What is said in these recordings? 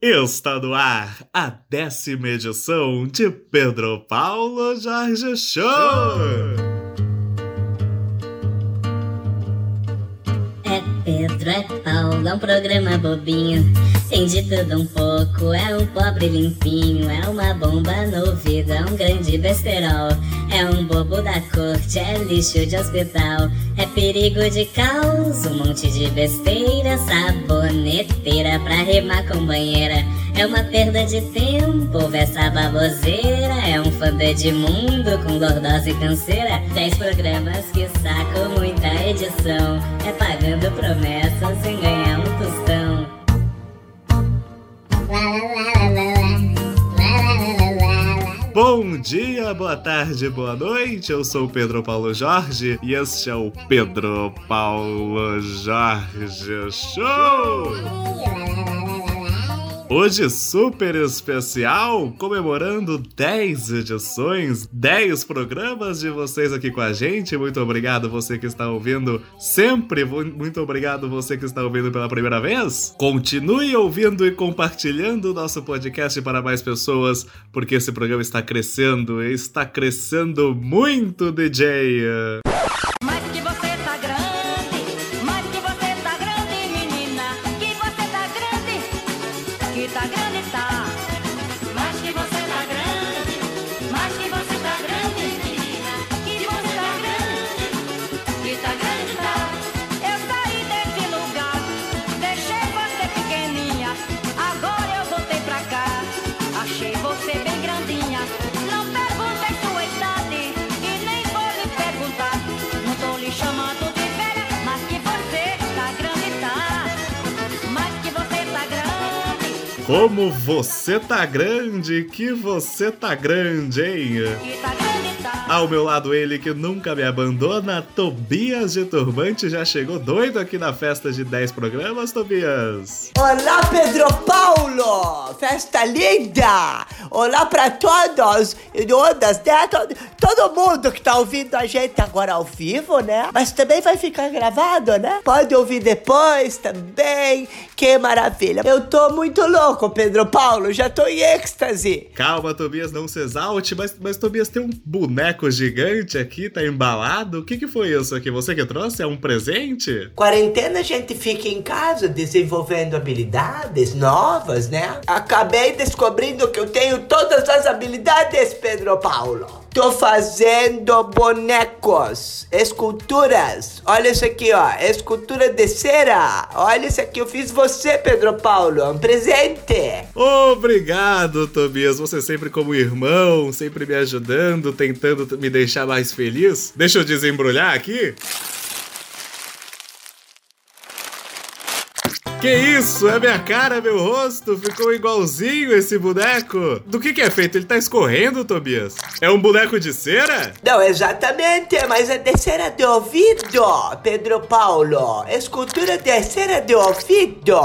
Está no ar a décima edição de Pedro Paulo Jorge Show! É Pedro, é Paulo, é um programa bobinho. Tem de tudo um pouco, é um pobre limpinho. É uma bomba no ouvido, é um grande besterol. É um bobo da corte, é lixo de hospital. Perigo de caos, um monte de besteira. Saboneteira pra rimar com banheira. É uma perda de tempo, essa baboseira. É um fã do Edmundo com lordose e canseira. Dez programas que sacam muita edição. É pagando promessas sem ganhar Bom dia, boa tarde, boa noite. Eu sou o Pedro Paulo Jorge e este é o Pedro Paulo Jorge Show. Hoje super especial, comemorando 10 edições, 10 programas de vocês aqui com a gente. Muito obrigado você que está ouvindo sempre, muito obrigado você que está ouvindo pela primeira vez. Continue ouvindo e compartilhando o nosso podcast para mais pessoas, porque esse programa está crescendo, está crescendo muito, DJ. Como você tá grande, que você tá grande, hein? Ao meu lado, ele que nunca me abandona, Tobias de Turbante, já chegou doido aqui na festa de 10 programas, Tobias. Olá, Pedro Paulo! Festa linda! Olá pra todos e todas, né? Todo, todo mundo que tá ouvindo a gente agora ao vivo, né? Mas também vai ficar gravado, né? Pode ouvir depois também. Que maravilha! Eu tô muito louco, Pedro Paulo, já tô em êxtase. Calma, Tobias, não se exalte, mas, mas Tobias tem um boneco gigante aqui, tá embalado. O que, que foi isso aqui? Você que trouxe? É um presente? Quarentena a gente fica em casa desenvolvendo habilidades novas, né? Acabei descobrindo que eu tenho todas as habilidades, Pedro Paulo. Tô fazendo bonecos, esculturas. Olha isso aqui, ó, escultura de cera. Olha isso aqui, eu fiz você, Pedro Paulo, um presente. Obrigado, Tobias. Você sempre como irmão, sempre me ajudando, tentando me deixar mais feliz. Deixa eu desembrulhar aqui. Que isso? É minha cara, meu rosto? Ficou igualzinho esse boneco. Do que que é feito? Ele tá escorrendo, Tobias? É um boneco de cera? Não, exatamente, mas é de cera de ouvido, Pedro Paulo. Escultura de cera de ouvido.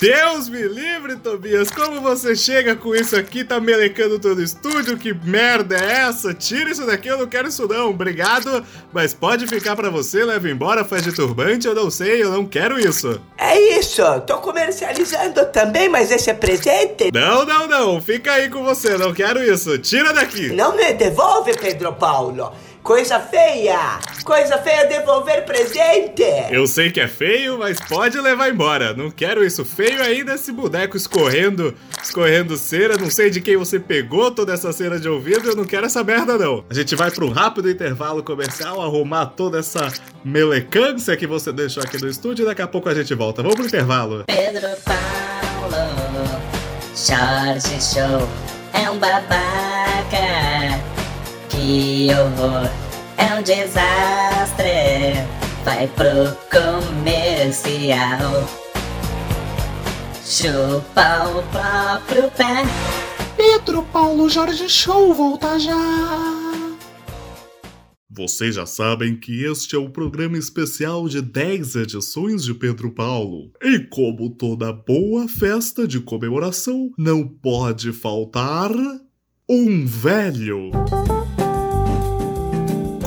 Deus me livre, Tobias! Como você chega com isso aqui, tá melecando todo o estúdio? Que merda é essa? Tira isso daqui, eu não quero isso não. Obrigado, mas pode ficar pra você, leva embora, faz de turbante, eu não sei, eu não quero isso. É isso, tô comercializando também, mas esse é presente? Não, não, não, fica aí com você, não quero isso. Tira daqui! Não me devolve, Pedro Paulo. Coisa feia! Coisa feia devolver presente! Eu sei que é feio, mas pode levar embora. Não quero isso feio ainda, esse boneco escorrendo, escorrendo cera. Não sei de quem você pegou toda essa cera de ouvido, eu não quero essa merda não. A gente vai para um rápido intervalo comercial, arrumar toda essa melecância que você deixou aqui no estúdio e daqui a pouco a gente volta. Vamos pro intervalo. Pedro Paulo, Jorge Show, é um babaca. Que é um desastre. Vai pro comercial. Chupa o próprio pé. Pedro Paulo Jorge Show volta já. Vocês já sabem que este é o programa especial de 10 edições de Pedro Paulo. E como toda boa festa de comemoração, não pode faltar um velho.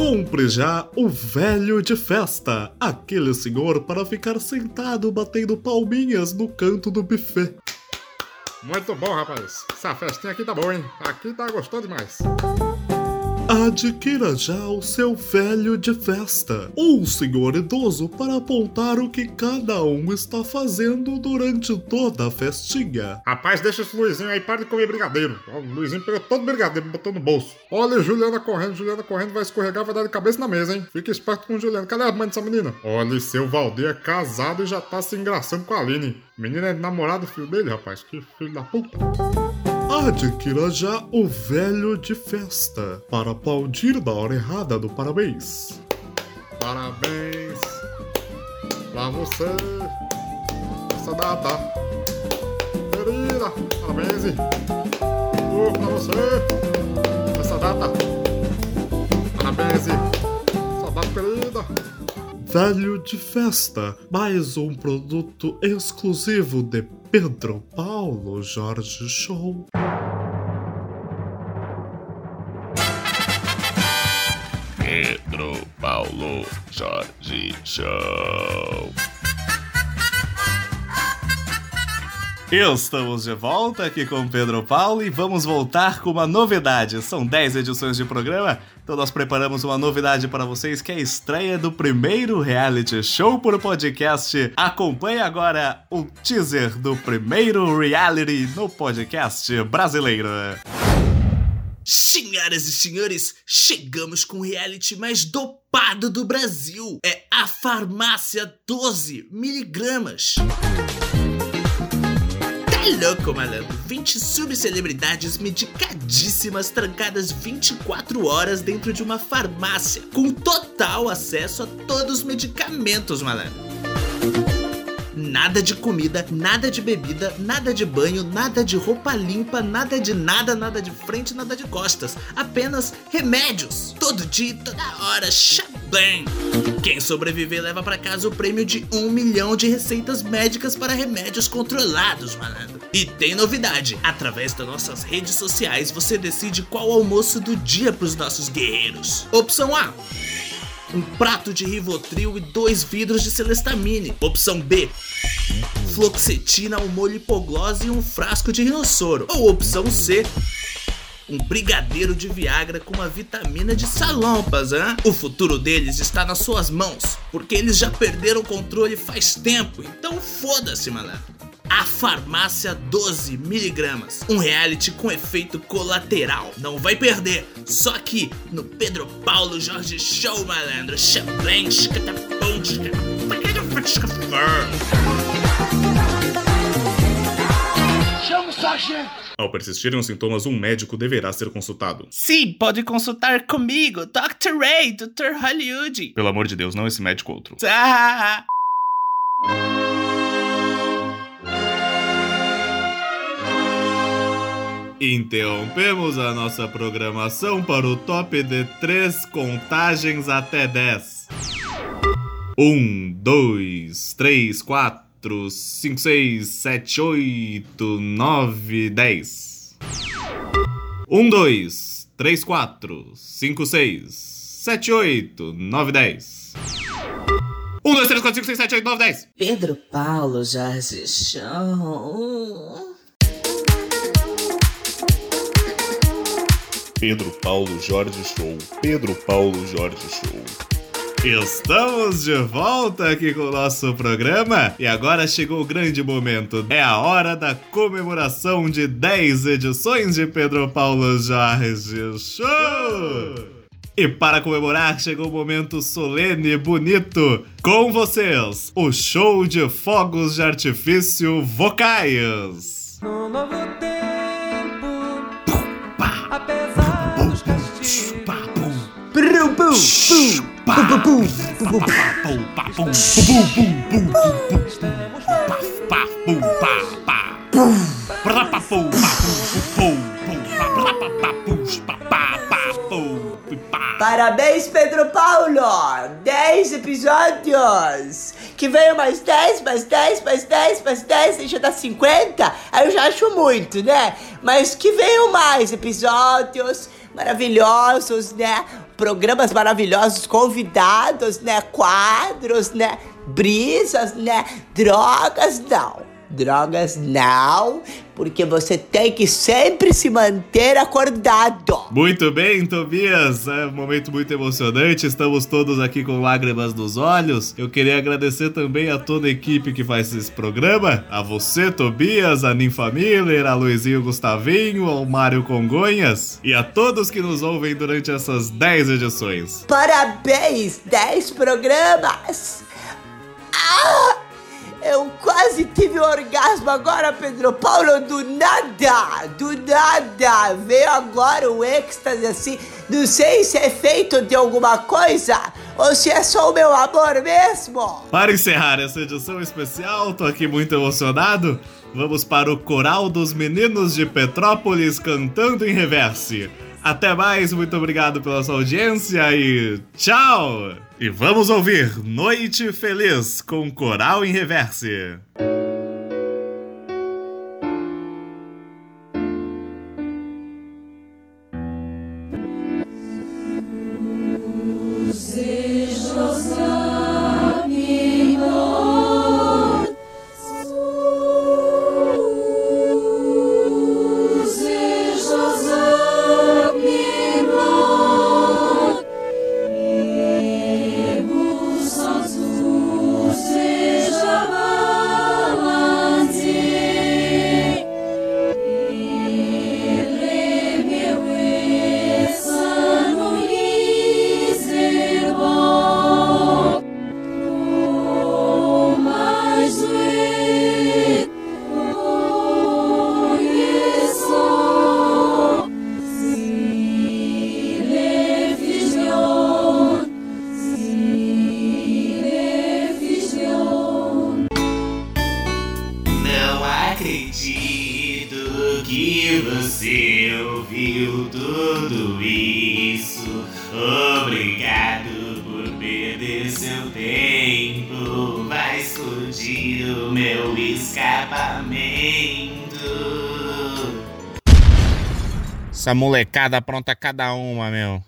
Compre já o velho de festa, aquele senhor para ficar sentado batendo palminhas no canto do buffet. Muito bom, rapaz. Essa festinha aqui tá boa, hein? Aqui tá gostando demais. Adquira já o seu velho de festa, um senhor idoso para apontar o que cada um está fazendo durante toda a festinha. Rapaz, deixa esse Luizinho aí, para de comer brigadeiro. O Luizinho pegou todo o brigadeiro e botou no bolso. Olha, Juliana correndo, Juliana correndo, vai escorregar, vai dar de cabeça na mesa, hein? Fica esperto com o Juliano. Cadê a mãe dessa menina? Olha, seu Valdir é casado e já tá se engraçando com a Aline. Menina é namorado do filho dele, rapaz. Que filho da puta. Adquira já o velho de festa para aplaudir da hora errada do parabéns. Parabéns pra você essa data querida. Parabéns uh, pra você essa data. Parabéns data querida. Velho de festa, mais um produto exclusivo de Pedro Paulo Jorge Show. Show. Estamos de volta aqui com Pedro Paulo e vamos voltar com uma novidade. São 10 edições de programa, então nós preparamos uma novidade para vocês que é a estreia do primeiro reality show por podcast. Acompanhe agora o teaser do primeiro reality no podcast brasileiro. Senhoras e senhores, chegamos com o reality mais dopado do Brasil. É a Farmácia 12 miligramas. Tá louco, malandro? 20 subcelebridades medicadíssimas trancadas 24 horas dentro de uma farmácia, com total acesso a todos os medicamentos, malandro. Nada de comida, nada de bebida, nada de banho, nada de roupa limpa, nada de nada, nada de frente, nada de costas. Apenas remédios. Todo dia, toda hora, bem. Quem sobreviver leva pra casa o prêmio de um milhão de receitas médicas para remédios controlados, malandro. E tem novidade: através das nossas redes sociais você decide qual almoço do dia pros nossos guerreiros. Opção A um prato de Rivotril e dois vidros de Celestamine. Opção B, fluoxetina, um molho hipoglose e um frasco de rinossoro. Ou opção C, um brigadeiro de Viagra com uma vitamina de salompas, hein? O futuro deles está nas suas mãos, porque eles já perderam o controle faz tempo, então foda-se, malandro. A Farmácia 12 miligramas, um reality com efeito colateral. Não vai perder, só aqui no Pedro Paulo Jorge Show, malandro. Champlain, chicatapum, Ao persistirem os sintomas, um médico deverá ser consultado. Sim, pode consultar comigo, Dr. Ray, Dr. Hollywood. Pelo amor de Deus, não esse médico outro. Ah! Interrompemos a nossa programação para o top de três contagens até 10. 1, 2, 3, 4, 5, 6, 7, 8, 9, 10. 1, 2, 3, 4, 5, 6, 7, 8, 9, 10. 1, 2, 3, 4, 5, 6, 7, 8, 9, 10. Pedro Paulo Jorge Show. Pedro Paulo Jorge Show. Pedro Paulo Jorge Show. Estamos de volta aqui com o nosso programa e agora chegou o grande momento. É a hora da comemoração de 10 edições de Pedro Paulo Jorge Show! E para comemorar, chegou o momento solene e bonito. Com vocês, o show de fogos de artifício vocais. Parabéns, Pedro Paulo! 10 episódios! Que venham mais 10, mais 10, mais 10, mais 10, deixa dar 50. Aí eu já acho muito, né? Mas que venham mais episódios maravilhosos, né? Programas maravilhosos, convidados, né? Quadros, né? Brisas, né? Drogas, não. Drogas, não. Porque você tem que sempre se manter acordado. Muito bem, Tobias. É um momento muito emocionante. Estamos todos aqui com lágrimas nos olhos. Eu queria agradecer também a toda a equipe que faz esse programa. A você, Tobias, a Ninfa Miller, a Luizinho Gustavinho, ao Mário Congonhas e a todos que nos ouvem durante essas 10 edições. Parabéns, 10 programas. Quase tive orgasmo agora, Pedro Paulo, do nada, do nada. Veio agora o êxtase assim. Não sei se é feito de alguma coisa ou se é só o meu amor mesmo. Para encerrar essa edição especial, tô aqui muito emocionado. Vamos para o Coral dos Meninos de Petrópolis cantando em reverse. Até mais, muito obrigado pela sua audiência e tchau! E vamos ouvir Noite Feliz com Coral em Reverse. Acredito que você ouviu tudo isso. Obrigado por perder seu tempo. Vai explodir o meu escapamento. Essa molecada pronta cada uma, meu.